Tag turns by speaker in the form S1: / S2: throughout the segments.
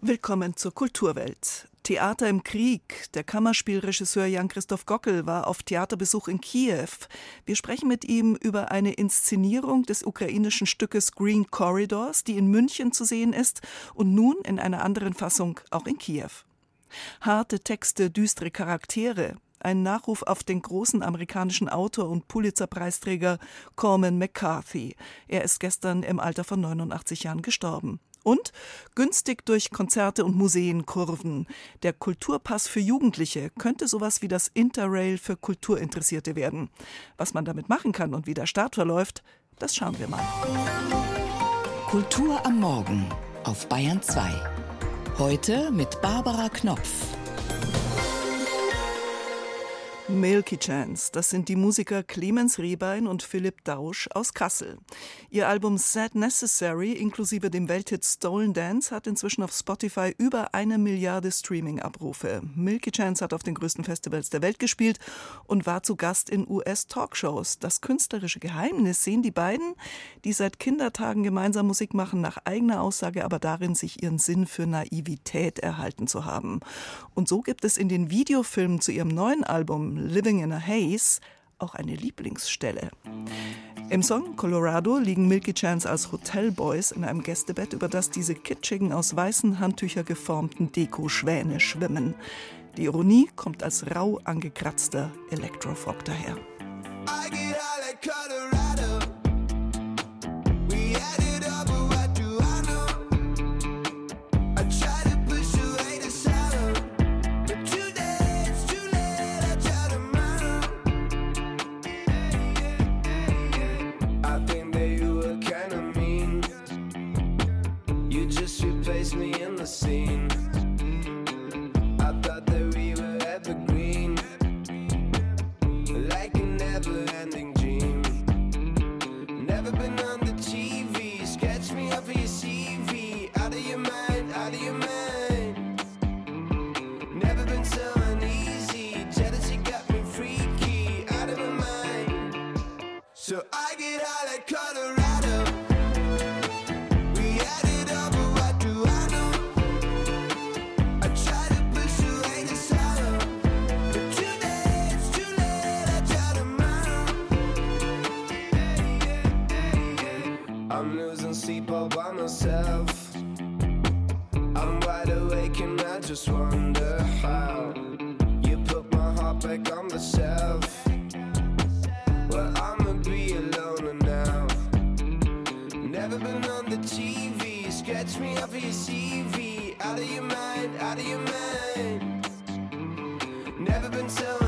S1: Willkommen zur Kulturwelt. Theater im Krieg. Der Kammerspielregisseur Jan-Christoph Gockel war auf Theaterbesuch in Kiew. Wir sprechen mit ihm über eine Inszenierung des ukrainischen Stückes Green Corridors, die in München zu sehen ist und nun in einer anderen Fassung auch in Kiew. Harte Texte, düstere Charaktere. Ein Nachruf auf den großen amerikanischen Autor und Pulitzer-Preisträger Corman McCarthy. Er ist gestern im Alter von 89 Jahren gestorben. Und günstig durch Konzerte und Museen kurven. Der Kulturpass für Jugendliche könnte sowas wie das Interrail für Kulturinteressierte werden. Was man damit machen kann und wie der Start verläuft, das schauen wir mal.
S2: Kultur am Morgen auf Bayern 2. Heute mit Barbara Knopf.
S1: Milky Chance, das sind die Musiker Clemens Rehbein und Philipp Dausch aus Kassel. Ihr Album Sad Necessary inklusive dem Welthit Stolen Dance hat inzwischen auf Spotify über eine Milliarde Streaming-Abrufe. Milky Chance hat auf den größten Festivals der Welt gespielt und war zu Gast in US-Talkshows. Das künstlerische Geheimnis sehen die beiden, die seit Kindertagen gemeinsam Musik machen, nach eigener Aussage aber darin, sich ihren Sinn für Naivität erhalten zu haben. Und so gibt es in den Videofilmen zu ihrem neuen Album Living in a Haze auch eine Lieblingsstelle. Im Song Colorado liegen Milky Chance als Hotelboys in einem Gästebett, über das diese kitschigen, aus weißen Handtücher geformten Deko-Schwäne schwimmen. Die Ironie kommt als rau angekratzter Electrofog daher.
S3: I'm losing sleep all by myself. I'm wide awake and I just wonder how you put my heart back on the shelf. Well, I'ma be a loner now. Never been on the TV. Scratch me off of your CV. Out of your mind, out of your mind. Never been so.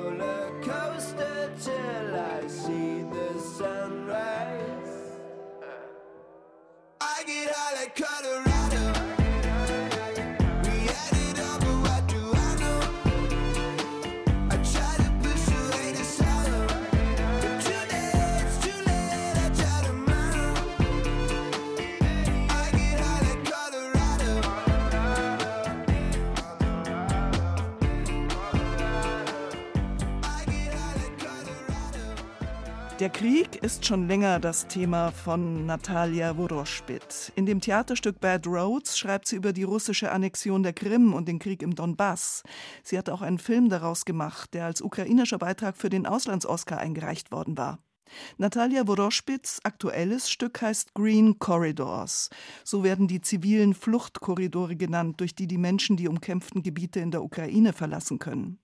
S1: Der Krieg ist schon länger das Thema von Natalia Woroschpit. In dem Theaterstück Bad Roads schreibt sie über die russische Annexion der Krim und den Krieg im Donbass. Sie hat auch einen Film daraus gemacht, der als ukrainischer Beitrag für den Auslands-Oscar eingereicht worden war. Natalia Woroschpits aktuelles Stück heißt Green Corridors. So werden die zivilen Fluchtkorridore genannt, durch die die Menschen die umkämpften Gebiete in der Ukraine verlassen können.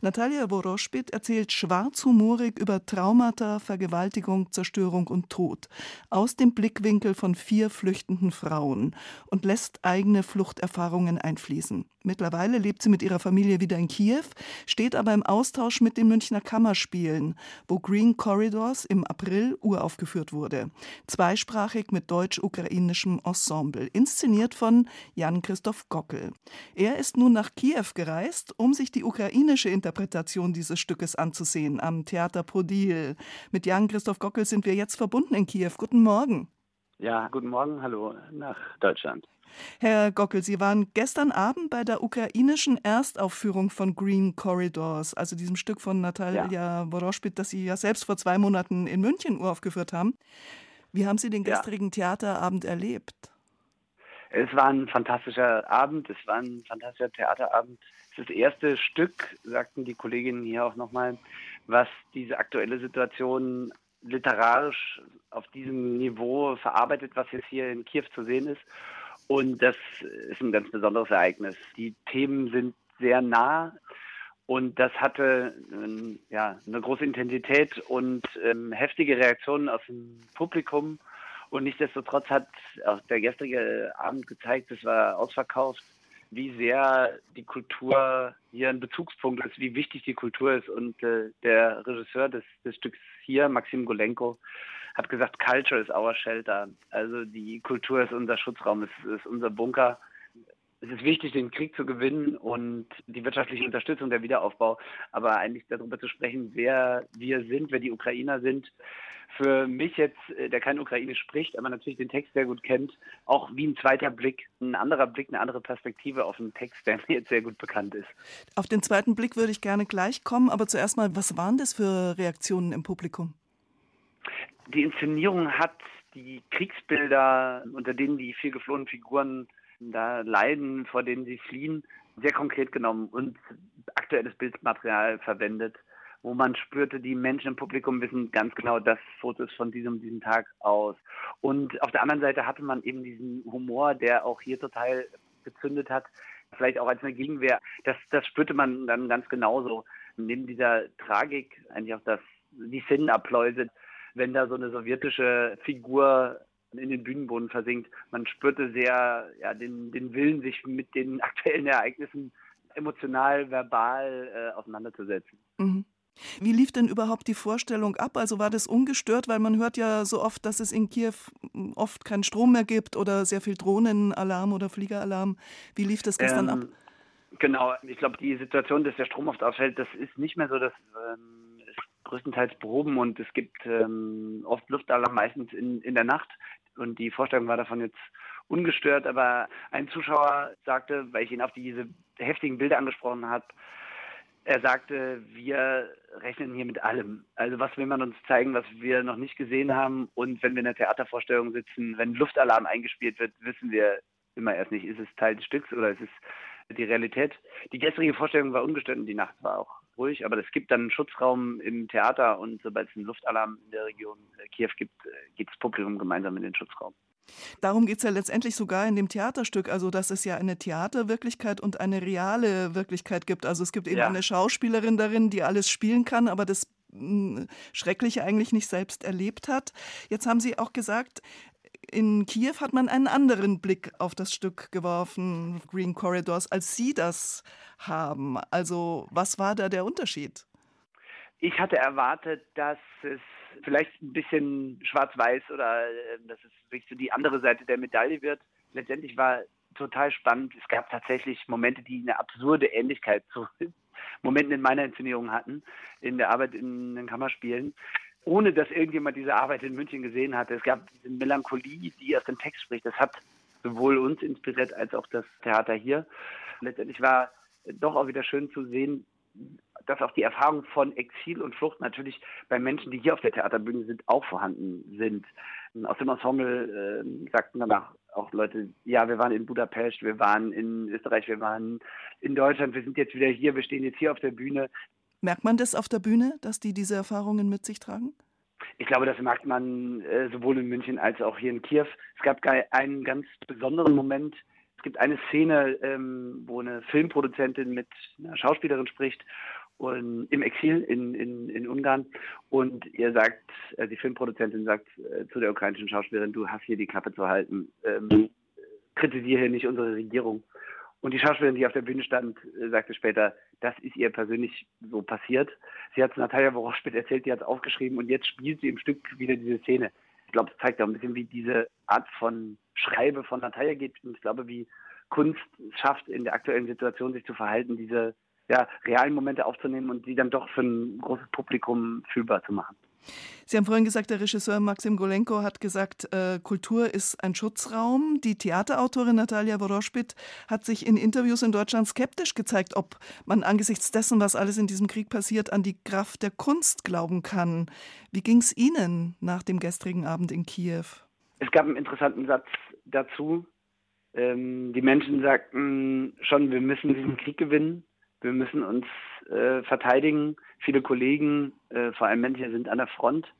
S1: Natalia Woroschpit erzählt schwarzhumorig über Traumata, Vergewaltigung, Zerstörung und Tod aus dem Blickwinkel von vier flüchtenden Frauen und lässt eigene Fluchterfahrungen einfließen. Mittlerweile lebt sie mit ihrer Familie wieder in Kiew, steht aber im Austausch mit den Münchner Kammerspielen, wo Green Corridors im April uraufgeführt wurde. Zweisprachig mit deutsch-ukrainischem Ensemble, inszeniert von Jan-Christoph Gockel. Er ist nun nach Kiew gereist, um sich die ukrainische Interpretation dieses Stückes anzusehen am Theater Podil. Mit Jan-Christoph Gockel sind wir jetzt verbunden in Kiew. Guten Morgen.
S4: Ja, guten Morgen, hallo nach Deutschland.
S1: Herr Gockel, Sie waren gestern Abend bei der ukrainischen Erstaufführung von Green Corridors, also diesem Stück von Natalia ja. Das Sie ja selbst vor zwei Monaten in München uraufgeführt haben. Wie haben Sie den gestrigen ja. Theaterabend erlebt?
S4: Es war ein fantastischer Abend, es war ein fantastischer Theaterabend. Es ist das erste Stück, sagten die Kolleginnen hier auch nochmal, was diese aktuelle Situation literarisch auf diesem Niveau verarbeitet, was jetzt hier in Kiew zu sehen ist. Und das ist ein ganz besonderes Ereignis. Die Themen sind sehr nah und das hatte ähm, ja, eine große Intensität und ähm, heftige Reaktionen aus dem Publikum. Und nichtsdestotrotz hat auch der gestrige Abend gezeigt, es war ausverkauft, wie sehr die Kultur hier ein Bezugspunkt ist, wie wichtig die Kultur ist. Und äh, der Regisseur des, des Stücks hier, Maxim Golenko, hat gesagt, Culture is our shelter. Also die Kultur ist unser Schutzraum, es ist unser Bunker. Es ist wichtig, den Krieg zu gewinnen und die wirtschaftliche Unterstützung, der Wiederaufbau. Aber eigentlich darüber zu sprechen, wer wir sind, wer die Ukrainer sind. Für mich jetzt, äh, der kein Ukrainisch spricht, aber natürlich den Text sehr gut kennt, auch wie ein zweiter Blick, ein anderer Blick, eine andere Perspektive auf einen Text, der mir jetzt sehr gut bekannt ist.
S1: Auf den zweiten Blick würde ich gerne gleich kommen, aber zuerst mal, was waren das für Reaktionen im Publikum?
S4: Die Inszenierung hat die Kriegsbilder, unter denen die vier geflohenen Figuren da leiden, vor denen sie fliehen, sehr konkret genommen und aktuelles Bildmaterial verwendet, wo man spürte, die Menschen im Publikum wissen ganz genau, das Foto ist von diesem, diesem Tag aus. Und auf der anderen Seite hatte man eben diesen Humor, der auch hier total gezündet hat, vielleicht auch als eine Gegenwehr. Das, das spürte man dann ganz genauso. Neben dieser Tragik eigentlich auch das, die Szenenabläuse, wenn da so eine sowjetische Figur in den Bühnenboden versinkt. Man spürte sehr ja, den, den Willen, sich mit den aktuellen Ereignissen emotional, verbal äh, auseinanderzusetzen. Mhm.
S1: Wie lief denn überhaupt die Vorstellung ab? Also war das ungestört, weil man hört ja so oft, dass es in Kiew oft keinen Strom mehr gibt oder sehr viel Drohnenalarm oder Fliegeralarm. Wie lief das gestern ähm, ab?
S4: Genau, ich glaube, die Situation, dass der Strom oft ausfällt, das ist nicht mehr so, dass ähm, größtenteils behoben und es gibt ähm, oft Luftalarm, meistens in, in der Nacht. Und die Vorstellung war davon jetzt ungestört, aber ein Zuschauer sagte, weil ich ihn auf diese heftigen Bilder angesprochen habe, er sagte, wir rechnen hier mit allem. Also was will man uns zeigen, was wir noch nicht gesehen haben? Und wenn wir in der Theatervorstellung sitzen, wenn Luftalarm eingespielt wird, wissen wir immer erst nicht, ist es Teil des Stücks oder ist es die Realität. Die gestrige Vorstellung war ungestört und die Nacht war auch ruhig, aber es gibt dann einen Schutzraum im Theater und sobald es einen Luftalarm in der Region äh, Kiew gibt, äh, geht das Publikum gemeinsam in den Schutzraum.
S1: Darum geht es ja letztendlich sogar in dem Theaterstück, also dass es ja eine Theaterwirklichkeit und eine reale Wirklichkeit gibt. Also es gibt eben ja. eine Schauspielerin darin, die alles spielen kann, aber das hm, Schreckliche eigentlich nicht selbst erlebt hat. Jetzt haben Sie auch gesagt, in Kiew hat man einen anderen Blick auf das Stück geworfen, Green Corridors, als Sie das haben. Also was war da der Unterschied?
S4: Ich hatte erwartet, dass es vielleicht ein bisschen schwarz-weiß oder äh, dass es wirklich so die andere Seite der Medaille wird. Letztendlich war total spannend. Es gab tatsächlich Momente, die eine absurde Ähnlichkeit zu Momenten in meiner Inszenierung hatten, in der Arbeit in den Kammerspielen ohne dass irgendjemand diese Arbeit in München gesehen hatte. Es gab diese Melancholie, die aus dem Text spricht. Das hat sowohl uns inspiriert als auch das Theater hier. Letztendlich war doch auch wieder schön zu sehen, dass auch die Erfahrungen von Exil und Flucht natürlich bei Menschen, die hier auf der Theaterbühne sind, auch vorhanden sind. Aus dem Ensemble äh, sagten danach auch Leute, ja, wir waren in Budapest, wir waren in Österreich, wir waren in Deutschland, wir sind jetzt wieder hier, wir stehen jetzt hier auf der Bühne.
S1: Merkt man das auf der Bühne, dass die diese Erfahrungen mit sich tragen?
S4: Ich glaube, das merkt man äh, sowohl in München als auch hier in Kiew. Es gab einen ganz besonderen Moment. Es gibt eine Szene, ähm, wo eine Filmproduzentin mit einer Schauspielerin spricht und im Exil in, in, in Ungarn. Und ihr sagt, äh, die Filmproduzentin sagt äh, zu der ukrainischen Schauspielerin, du hast hier die Klappe zu halten. Ähm, kritisiere hier nicht unsere Regierung. Und die Schauspielerin, die auf der Bühne stand, äh, sagte später, das ist ihr persönlich so passiert. Sie hat es Natalia Woroschpit erzählt, die hat es aufgeschrieben und jetzt spielt sie im Stück wieder diese Szene. Ich glaube, es zeigt auch ein bisschen, wie diese Art von Schreibe von Natalia geht. Und ich glaube, wie Kunst es schafft, in der aktuellen Situation sich zu verhalten, diese ja, realen Momente aufzunehmen und sie dann doch für ein großes Publikum fühlbar zu machen.
S1: Sie haben vorhin gesagt, der Regisseur Maxim Golenko hat gesagt, äh, Kultur ist ein Schutzraum. Die Theaterautorin Natalia Woroschpit hat sich in Interviews in Deutschland skeptisch gezeigt, ob man angesichts dessen, was alles in diesem Krieg passiert, an die Kraft der Kunst glauben kann. Wie ging es Ihnen nach dem gestrigen Abend in Kiew?
S4: Es gab einen interessanten Satz dazu. Ähm, die Menschen sagten schon, wir müssen diesen Krieg gewinnen. Wir müssen uns äh, verteidigen. Viele Kollegen, äh, vor allem Männer, sind an der Front.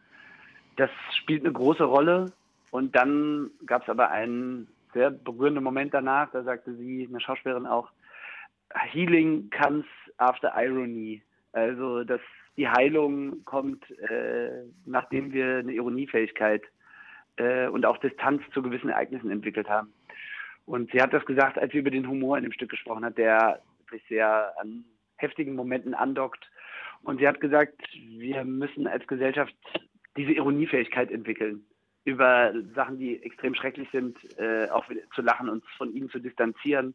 S4: Das spielt eine große Rolle. Und dann gab es aber einen sehr berührenden Moment danach. Da sagte sie, eine Schauspielerin auch, Healing comes after irony. Also, dass die Heilung kommt, äh, nachdem wir eine Ironiefähigkeit äh, und auch Distanz zu gewissen Ereignissen entwickelt haben. Und sie hat das gesagt, als sie über den Humor in dem Stück gesprochen hat, der wirklich sehr an heftigen Momenten andockt. Und sie hat gesagt, wir müssen als Gesellschaft diese Ironiefähigkeit entwickeln, über Sachen, die extrem schrecklich sind, äh, auch zu lachen, uns von ihnen zu distanzieren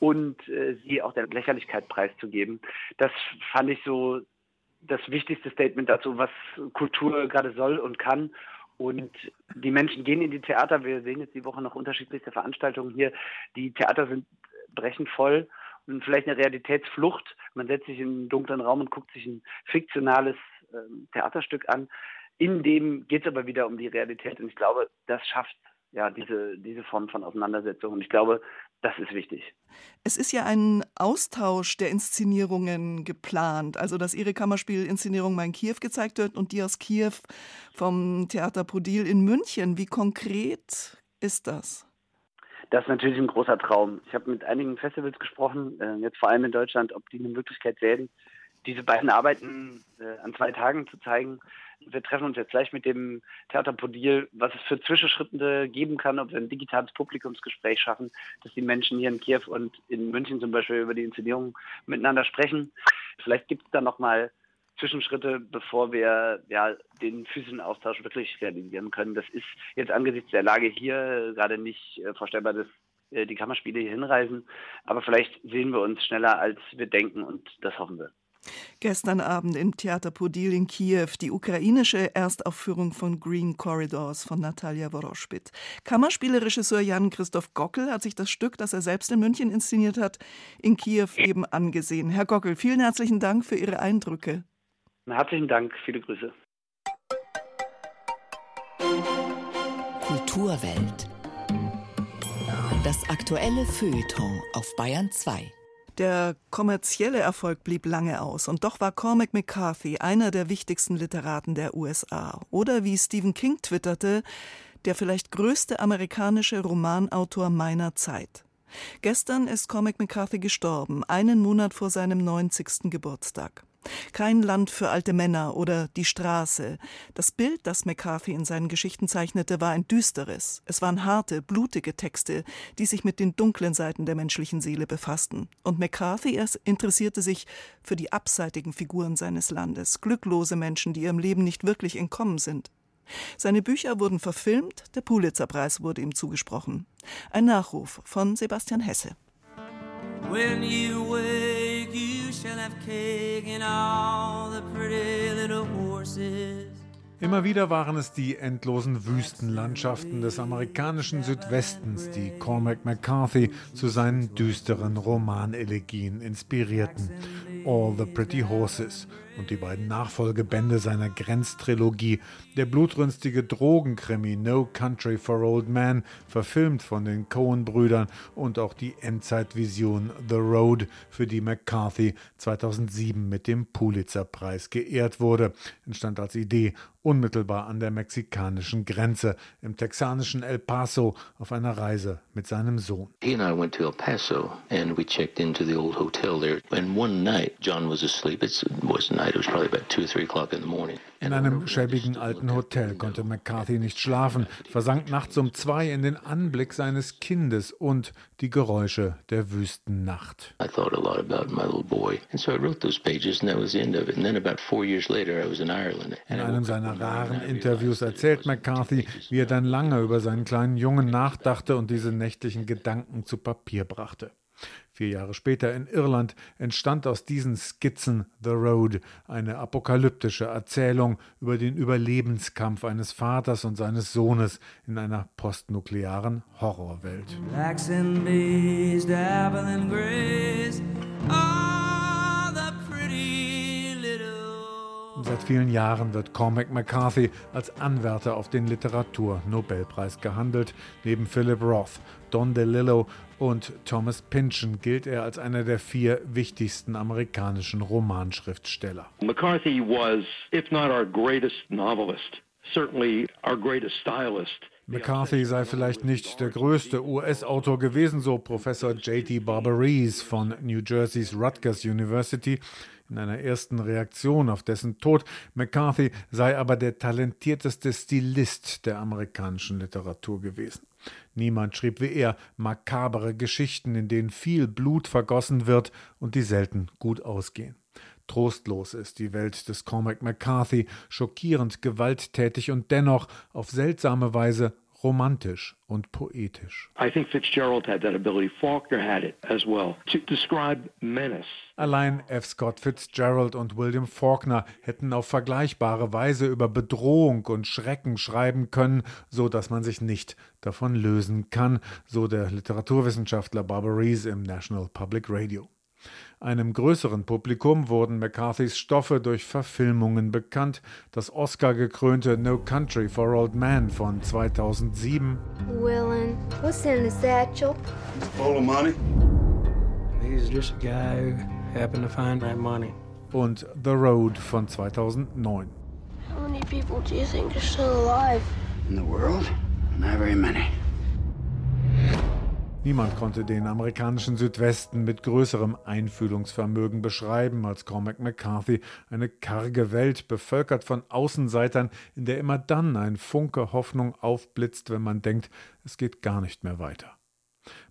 S4: und äh, sie auch der Lächerlichkeit preiszugeben. Das fand ich so das wichtigste Statement dazu, was Kultur gerade soll und kann. Und die Menschen gehen in die Theater. Wir sehen jetzt die Woche noch unterschiedlichste Veranstaltungen hier. Die Theater sind brechend voll und vielleicht eine Realitätsflucht. Man setzt sich in einen dunklen Raum und guckt sich ein fiktionales ähm, Theaterstück an. In dem geht es aber wieder um die Realität. Und ich glaube, das schafft ja diese, diese Form von Auseinandersetzung. Und ich glaube, das ist wichtig.
S1: Es ist ja ein Austausch der Inszenierungen geplant. Also, dass Ihre Kammerspielinszenierung mal in Kiew gezeigt wird und die aus Kiew vom Theater Podil in München. Wie konkret ist das?
S4: Das ist natürlich ein großer Traum. Ich habe mit einigen Festivals gesprochen, äh, jetzt vor allem in Deutschland, ob die eine Möglichkeit werden, diese beiden Arbeiten äh, an zwei Tagen zu zeigen wir treffen uns jetzt gleich mit dem Theater Podil, was es für Zwischenschritte geben kann, ob wir ein digitales Publikumsgespräch schaffen, dass die Menschen hier in Kiew und in München zum Beispiel über die Inszenierung miteinander sprechen. Vielleicht gibt es da nochmal Zwischenschritte, bevor wir ja, den physischen Austausch wirklich realisieren können. Das ist jetzt angesichts der Lage hier gerade nicht äh, vorstellbar, dass äh, die Kammerspiele hier hinreisen. Aber vielleicht sehen wir uns schneller, als wir denken und das hoffen wir.
S1: Gestern Abend im Theater Podil in Kiew die ukrainische Erstaufführung von Green Corridors von Natalia Woroschpit. Kammerspielregisseur Jan-Christoph Gockel hat sich das Stück, das er selbst in München inszeniert hat, in Kiew eben angesehen. Herr Gockel, vielen herzlichen Dank für Ihre Eindrücke.
S4: Herzlichen Dank, viele Grüße.
S2: Kulturwelt. Das aktuelle Feuilleton auf Bayern 2.
S1: Der kommerzielle Erfolg blieb lange aus, und doch war Cormac McCarthy einer der wichtigsten Literaten der USA. Oder wie Stephen King twitterte, der vielleicht größte amerikanische Romanautor meiner Zeit. Gestern ist Cormac McCarthy gestorben, einen Monat vor seinem 90. Geburtstag. Kein Land für alte Männer oder Die Straße. Das Bild, das McCarthy in seinen Geschichten zeichnete, war ein düsteres. Es waren harte, blutige Texte, die sich mit den dunklen Seiten der menschlichen Seele befassten. Und McCarthy interessierte sich für die abseitigen Figuren seines Landes, glücklose Menschen, die ihrem Leben nicht wirklich entkommen sind. Seine Bücher wurden verfilmt, der Pulitzerpreis wurde ihm zugesprochen. Ein Nachruf von Sebastian Hesse.
S5: Immer wieder waren es die endlosen Wüstenlandschaften des amerikanischen Südwestens, die Cormac McCarthy zu seinen düsteren Romanelegien inspirierten. All the Pretty Horses und die beiden Nachfolgebände seiner Grenztrilogie, der blutrünstige Drogenkrimi No Country for Old Men, verfilmt von den Coen-Brüdern und auch die Endzeitvision The Road, für die McCarthy 2007 mit dem Pulitzer-Preis geehrt wurde, entstand als Idee unmittelbar an der mexikanischen Grenze im texanischen El Paso auf einer Reise mit seinem Sohn. He and I went to El Paso and we checked into the old hotel there. And one night John was asleep. It was night. It was probably about two or three o'clock in the morning. In einem schäbigen alten Hotel konnte McCarthy nicht schlafen, versank nachts um zwei in den Anblick seines Kindes und die Geräusche der Wüstennacht. I thought a lot about my little boy, and so I wrote those pages, and that was the end of it. And then about four years later, I was in Ireland. In einem seiner raren Interviews erzählt McCarthy, wie er dann lange über seinen kleinen Jungen nachdachte und diese nächtlichen Gedanken zu Papier brachte. Vier Jahre später in Irland entstand aus diesen Skizzen The Road, eine apokalyptische Erzählung über den Überlebenskampf eines Vaters und seines Sohnes in einer postnuklearen Horrorwelt. Seit vielen Jahren wird Cormac McCarthy als Anwärter auf den Literaturnobelpreis gehandelt. Neben Philip Roth, Don DeLillo und Thomas Pynchon gilt er als einer der vier wichtigsten amerikanischen Romanschriftsteller. McCarthy was, if not our greatest novelist, certainly our greatest stylist. McCarthy sei vielleicht nicht der größte US-Autor gewesen, so Professor J.T. Barbarese von New Jersey's Rutgers University in einer ersten Reaktion auf dessen Tod. McCarthy sei aber der talentierteste Stilist der amerikanischen Literatur gewesen. Niemand schrieb wie er makabere Geschichten, in denen viel Blut vergossen wird und die selten gut ausgehen. Trostlos ist die Welt des Cormac McCarthy, schockierend gewalttätig und dennoch auf seltsame Weise romantisch und poetisch. I think Fitzgerald had that ability. Faulkner had it as well to describe menace. Allein F. Scott Fitzgerald und William Faulkner hätten auf vergleichbare Weise über Bedrohung und Schrecken schreiben können, so dass man sich nicht davon lösen kann, so der Literaturwissenschaftler Barbara Rees im National Public Radio. Einem größeren Publikum wurden McCarthys Stoffe durch Verfilmungen bekannt. Das Oscar-gekrönte No Country for Old Men von 2007. Willin, what's in the satchel? It's full of money. He's just a guy who happened to find that money. Und The Road von 2009. How many people do you think are still alive? In the world? Not very many. Niemand konnte den amerikanischen Südwesten mit größerem Einfühlungsvermögen beschreiben als Cormac McCarthy. Eine karge Welt, bevölkert von Außenseitern, in der immer dann ein Funke Hoffnung aufblitzt, wenn man denkt, es geht gar nicht mehr weiter.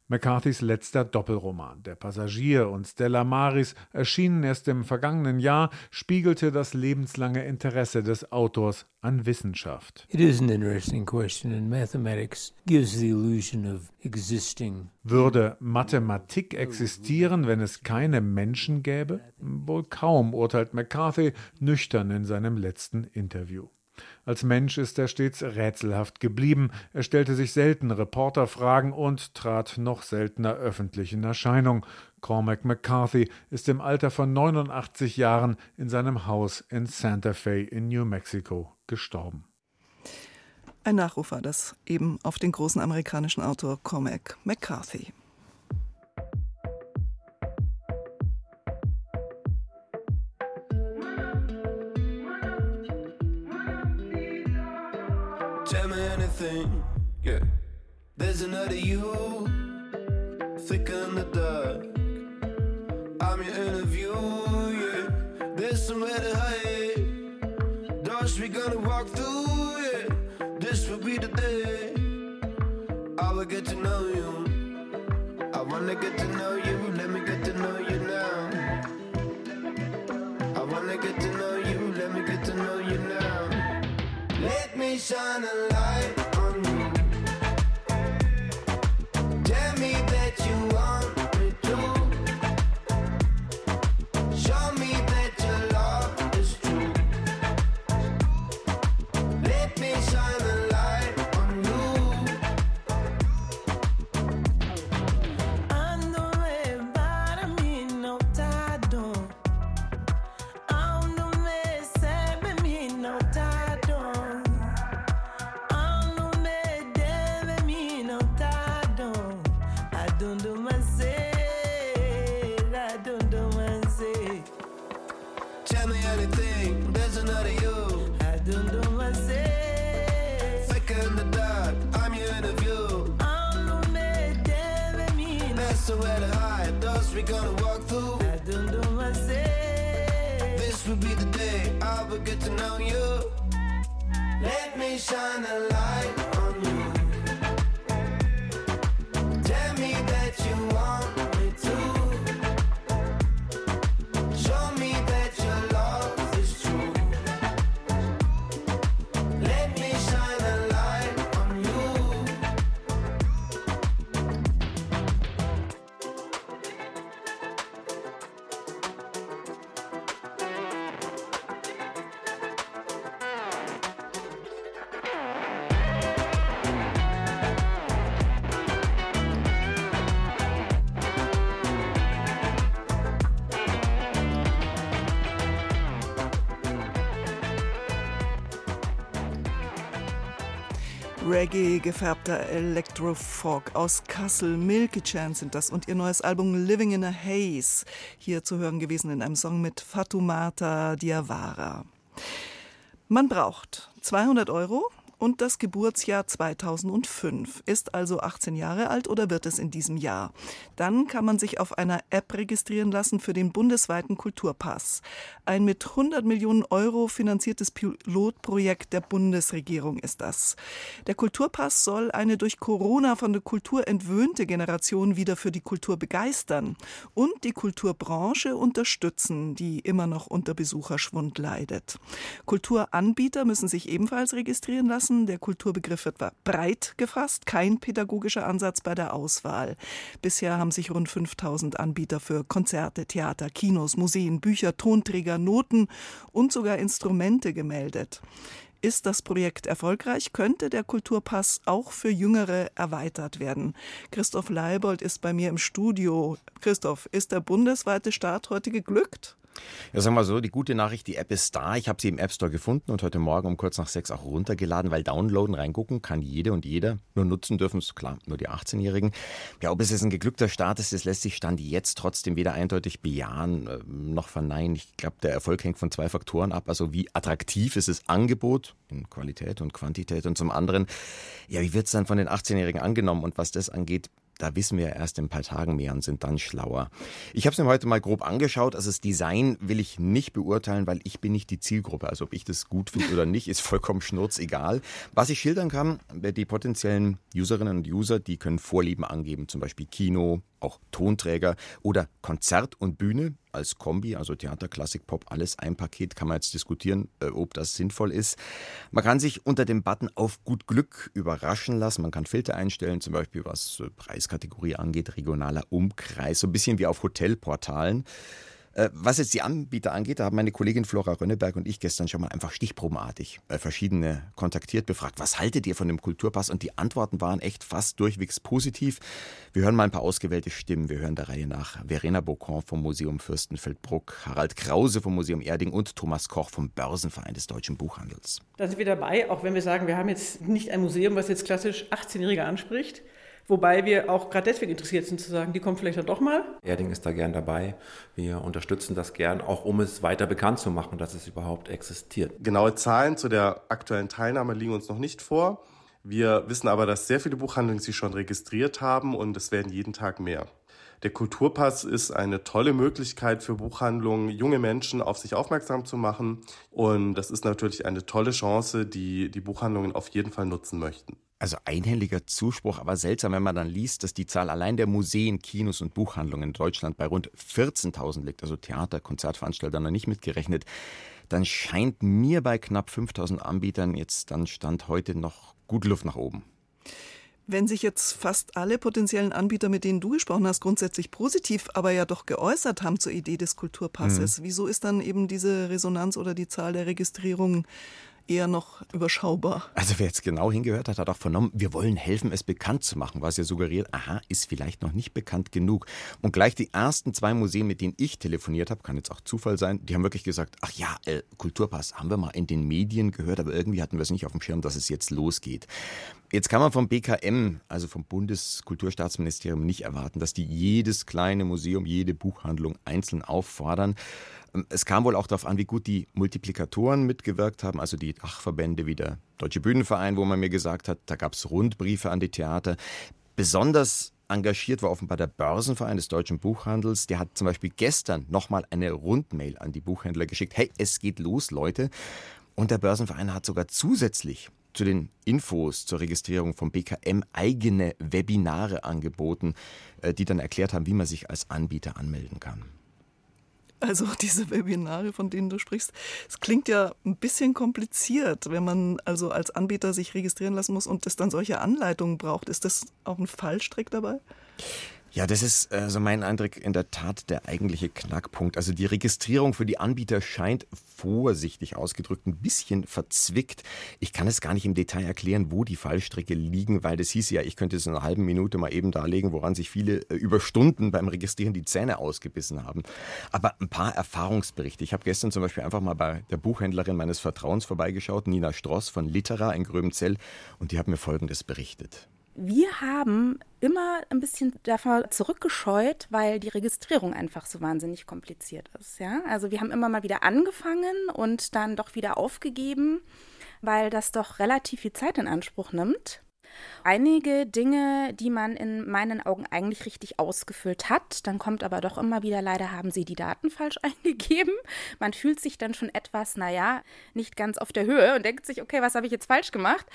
S5: McCarthys letzter Doppelroman, Der Passagier und Stella Maris, erschienen erst im vergangenen Jahr, spiegelte das lebenslange Interesse des Autors an Wissenschaft. It is an interesting question and mathematics gives the illusion of existing. Würde Mathematik existieren, wenn es keine Menschen gäbe? Wohl kaum, urteilt McCarthy nüchtern in seinem letzten Interview. Als Mensch ist er stets rätselhaft geblieben, er stellte sich selten Reporterfragen und trat noch seltener öffentlich in Erscheinung. Cormac McCarthy ist im Alter von 89 Jahren in seinem Haus in Santa Fe in New Mexico gestorben.
S1: Ein Nachruf war das eben auf den großen amerikanischen Autor Cormac McCarthy.
S3: There's another you, thick in the dark. I'm your interview, yeah. There's somewhere to hide. Doors we gonna walk through, yeah. This will be the day. I will get to know you. I wanna get to know you. Let me get to know you now. I wanna get to know you. Let me get to know you now. Let me shine a light. Will get to know you. Let me shine a light
S1: gefärbter Electro-Folk aus Kassel. Milky Chance sind das und ihr neues Album Living in a Haze. Hier zu hören gewesen in einem Song mit Fatumata Diawara. Man braucht 200 Euro und das Geburtsjahr 2005. Ist also 18 Jahre alt oder wird es in diesem Jahr? Dann kann man sich auf einer App registrieren lassen für den bundesweiten Kulturpass. Ein mit 100 Millionen Euro finanziertes Pilotprojekt der Bundesregierung ist das. Der Kulturpass soll eine durch Corona von der Kultur entwöhnte Generation wieder für die Kultur begeistern und die Kulturbranche unterstützen, die immer noch unter Besucherschwund leidet. Kulturanbieter müssen sich ebenfalls registrieren lassen. Der Kulturbegriff wird breit gefasst, kein pädagogischer Ansatz bei der Auswahl. Bisher haben sich rund 5000 Anbieter für Konzerte, Theater, Kinos, Museen, Bücher, Tonträger, Noten und sogar Instrumente gemeldet. Ist das Projekt erfolgreich, könnte der Kulturpass auch für Jüngere erweitert werden. Christoph Leibold ist bei mir im Studio. Christoph, ist der bundesweite Start heute geglückt?
S6: Ja, sagen wir so, die gute Nachricht, die App ist da. Ich habe sie im App Store gefunden und heute Morgen um kurz nach sechs auch runtergeladen, weil downloaden, reingucken kann jede und jeder. Nur nutzen dürfen es, klar, nur die 18-Jährigen. Ja, ob es jetzt ein geglückter Start ist, das lässt sich Stand jetzt trotzdem weder eindeutig bejahen äh, noch verneinen. Ich glaube, der Erfolg hängt von zwei Faktoren ab. Also wie attraktiv ist das Angebot in Qualität und Quantität und zum anderen, ja, wie wird es dann von den 18-Jährigen angenommen und was das angeht, da wissen wir erst in ein paar Tagen mehr und sind dann schlauer. Ich habe es mir heute mal grob angeschaut. Also das Design will ich nicht beurteilen, weil ich bin nicht die Zielgruppe. Also ob ich das gut finde oder nicht, ist vollkommen schnurzegal. Was ich schildern kann, die potenziellen Userinnen und User, die können Vorlieben angeben, zum Beispiel Kino, auch Tonträger oder Konzert und Bühne als Kombi, also Theater, Klassik, Pop, alles ein Paket, kann man jetzt diskutieren, äh, ob das sinnvoll ist. Man kann sich unter dem Button auf gut Glück überraschen lassen. Man kann Filter einstellen, zum Beispiel was äh, Preiskategorie angeht, regionaler Umkreis, so ein bisschen wie auf Hotelportalen. Äh, Was jetzt die Anbieter angeht, da haben meine Kollegin Flora Rönneberg und ich gestern schon mal einfach stichprobenartig äh, verschiedene kontaktiert, befragt, was haltet ihr von dem Kulturpass? Und die Antworten waren echt fast durchwegs positiv. Wir hören mal ein paar ausgewählte Stimmen. Wir hören der Reihe nach Verena Bocon vom Museum Fürstenfeldbruck, Harald Krause vom Museum Erding und Thomas Koch vom Börsenverein des Deutschen Buchhandels.
S7: Da sind wir dabei, auch wenn wir sagen, wir haben jetzt nicht ein Museum, was jetzt klassisch 18-Jährige anspricht. Wobei wir auch gerade deswegen interessiert sind zu sagen, die kommen vielleicht dann doch mal.
S8: Erding ist da gern dabei. Wir unterstützen das gern, auch um es weiter bekannt zu machen, dass es überhaupt existiert.
S9: Genaue Zahlen zu der aktuellen Teilnahme liegen uns noch nicht vor. Wir wissen aber, dass sehr viele Buchhandlungen sich schon registriert haben und es werden jeden Tag mehr. Der Kulturpass ist eine tolle Möglichkeit für Buchhandlungen, junge Menschen auf sich aufmerksam zu machen. Und das ist natürlich eine tolle Chance, die die Buchhandlungen auf jeden Fall nutzen möchten.
S6: Also einhelliger Zuspruch, aber seltsam, wenn man dann liest, dass die Zahl allein der Museen, Kinos und Buchhandlungen in Deutschland bei rund 14.000 liegt, also Theater, Konzertveranstalter noch nicht mitgerechnet, dann scheint mir bei knapp 5.000 Anbietern jetzt dann Stand heute noch gut Luft nach oben.
S1: Wenn sich jetzt fast alle potenziellen Anbieter, mit denen du gesprochen hast, grundsätzlich positiv, aber ja doch geäußert haben zur Idee des Kulturpasses, mhm. wieso ist dann eben diese Resonanz oder die Zahl der Registrierungen eher noch überschaubar.
S6: Also wer jetzt genau hingehört hat, hat auch vernommen, wir wollen helfen, es bekannt zu machen, was ja suggeriert, aha, ist vielleicht noch nicht bekannt genug. Und gleich die ersten zwei Museen, mit denen ich telefoniert habe, kann jetzt auch Zufall sein, die haben wirklich gesagt, ach ja, äh, Kulturpass haben wir mal in den Medien gehört, aber irgendwie hatten wir es nicht auf dem Schirm, dass es jetzt losgeht. Jetzt kann man vom BKM, also vom Bundeskulturstaatsministerium, nicht erwarten, dass die jedes kleine Museum, jede Buchhandlung einzeln auffordern. Ähm, es kam wohl auch darauf an, wie gut die Multiplikatoren mitgewirkt haben, also die Dachverbände wie der Deutsche Bühnenverein, wo man mir gesagt hat, da gab es Rundbriefe an die Theater. Besonders engagiert war offenbar der Börsenverein des deutschen Buchhandels. Der hat zum Beispiel gestern nochmal eine Rundmail an die Buchhändler geschickt. Hey, es geht los, Leute. Und der Börsenverein hat sogar zusätzlich zu den Infos zur Registrierung vom BKM eigene Webinare angeboten, äh, die dann erklärt haben, wie man sich als Anbieter anmelden kann.
S1: Also diese Webinare, von denen du sprichst, es klingt ja ein bisschen kompliziert, wenn man also als Anbieter sich registrieren lassen muss und es dann solche Anleitungen braucht. Ist das auch ein Fallstrick dabei?
S6: Ja, das ist äh, so mein Eindruck in der Tat der eigentliche Knackpunkt. Also die Registrierung für die Anbieter scheint vorsichtig ausgedrückt ein bisschen verzwickt. Ich kann es gar nicht im Detail erklären, wo die Fallstricke liegen, weil das hieß ja, ich könnte es in einer halben Minute mal eben darlegen, woran sich viele äh, über Stunden beim Registrieren die Zähne ausgebissen haben. Aber ein paar Erfahrungsberichte. Ich habe gestern zum Beispiel einfach mal bei der Buchhändlerin meines Vertrauens vorbeigeschaut, Nina Stross von Litera in Gröbenzell, und die hat mir Folgendes berichtet
S10: wir haben immer ein bisschen davor zurückgescheut, weil die Registrierung einfach so wahnsinnig kompliziert ist. Ja? Also wir haben immer mal wieder angefangen und dann doch wieder aufgegeben, weil das doch relativ viel Zeit in Anspruch nimmt. Einige Dinge, die man in meinen Augen eigentlich richtig ausgefüllt hat, dann kommt aber doch immer wieder, leider haben sie die Daten falsch eingegeben. Man fühlt sich dann schon etwas, naja, nicht ganz auf der Höhe und denkt sich, okay, was habe ich jetzt falsch gemacht?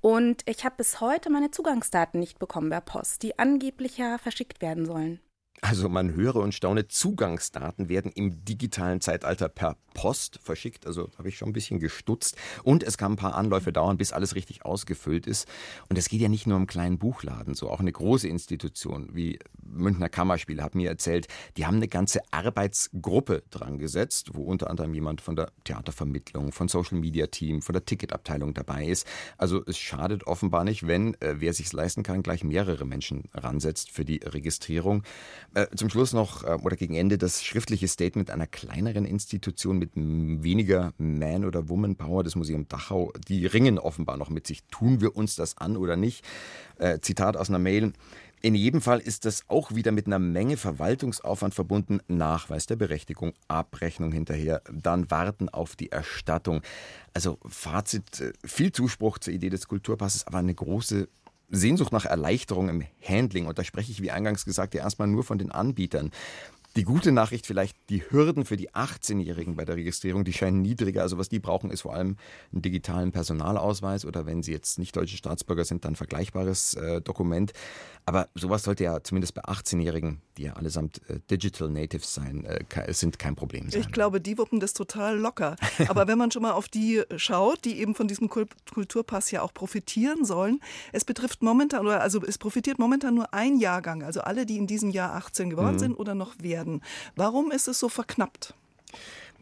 S10: Und ich habe bis heute meine Zugangsdaten nicht bekommen per Post, die angeblich ja verschickt werden sollen.
S6: Also man höre und staune, Zugangsdaten werden im digitalen Zeitalter per Post verschickt. Also habe ich schon ein bisschen gestutzt. Und es kann ein paar Anläufe dauern, bis alles richtig ausgefüllt ist. Und es geht ja nicht nur um kleinen Buchladen, so auch eine große Institution wie Münchner Kammerspiele hat mir erzählt, die haben eine ganze Arbeitsgruppe dran gesetzt, wo unter anderem jemand von der Theatervermittlung, von Social Media Team, von der Ticketabteilung dabei ist. Also es schadet offenbar nicht, wenn äh, wer sich leisten kann, gleich mehrere Menschen ransetzt für die Registrierung. Äh, zum Schluss noch äh, oder gegen Ende das schriftliche Statement einer kleineren Institution mit weniger Man- oder Woman-Power, das Museum Dachau. Die ringen offenbar noch mit sich. Tun wir uns das an oder nicht? Äh, Zitat aus einer Mail. In jedem Fall ist das auch wieder mit einer Menge Verwaltungsaufwand verbunden. Nachweis der Berechtigung, Abrechnung hinterher, dann warten auf die Erstattung. Also Fazit, äh, viel Zuspruch zur Idee des Kulturpasses, aber eine große Sehnsucht nach Erleichterung im Handling. Und da spreche ich, wie eingangs gesagt, ja erstmal nur von den Anbietern. Die gute Nachricht vielleicht, die Hürden für die 18-Jährigen bei der Registrierung, die scheinen niedriger. Also was die brauchen, ist vor allem einen digitalen Personalausweis oder wenn sie jetzt nicht deutsche Staatsbürger sind, dann ein vergleichbares äh, Dokument. Aber sowas sollte ja zumindest bei 18-Jährigen, die ja allesamt äh, Digital Natives sein, äh, sind kein Problem sein.
S1: Ich glaube, die wuppen das total locker. Aber wenn man schon mal auf die schaut, die eben von diesem Kulturpass ja auch profitieren sollen, es betrifft momentan, oder also es profitiert momentan nur ein Jahrgang, also alle, die in diesem Jahr 18 geworden mhm. sind oder noch werden werden. Warum ist es so verknappt?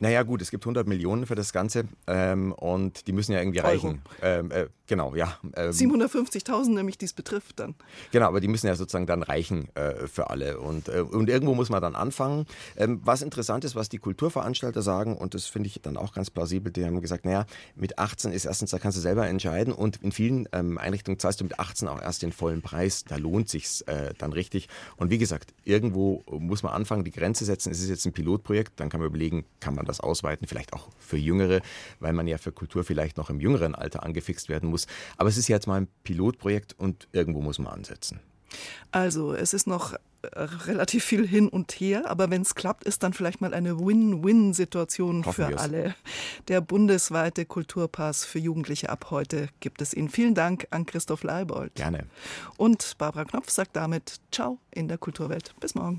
S6: Naja, gut, es gibt 100 Millionen für das Ganze ähm, und die müssen ja irgendwie Euro. reichen. Ähm, äh, genau, ja.
S1: Ähm, 750.000 nämlich, die es betrifft dann.
S6: Genau, aber die müssen ja sozusagen dann reichen äh, für alle und, äh, und irgendwo muss man dann anfangen. Ähm, was interessant ist, was die Kulturveranstalter sagen und das finde ich dann auch ganz plausibel, die haben gesagt, naja, mit 18 ist erstens, da kannst du selber entscheiden und in vielen ähm, Einrichtungen zahlst du mit 18 auch erst den vollen Preis, da lohnt sich's äh, dann richtig. Und wie gesagt, irgendwo muss man anfangen, die Grenze setzen. Es ist jetzt ein Pilotprojekt, dann kann man überlegen, kann man das ausweiten, vielleicht auch für Jüngere, weil man ja für Kultur vielleicht noch im jüngeren Alter angefixt werden muss. Aber es ist jetzt mal ein Pilotprojekt und irgendwo muss man ansetzen.
S1: Also, es ist noch äh, relativ viel hin und her, aber wenn es klappt, ist dann vielleicht mal eine Win-Win-Situation für wir's. alle. Der bundesweite Kulturpass für Jugendliche ab heute gibt es Ihnen. Vielen Dank an Christoph Leibold.
S6: Gerne.
S1: Und Barbara Knopf sagt damit Ciao in der Kulturwelt. Bis morgen.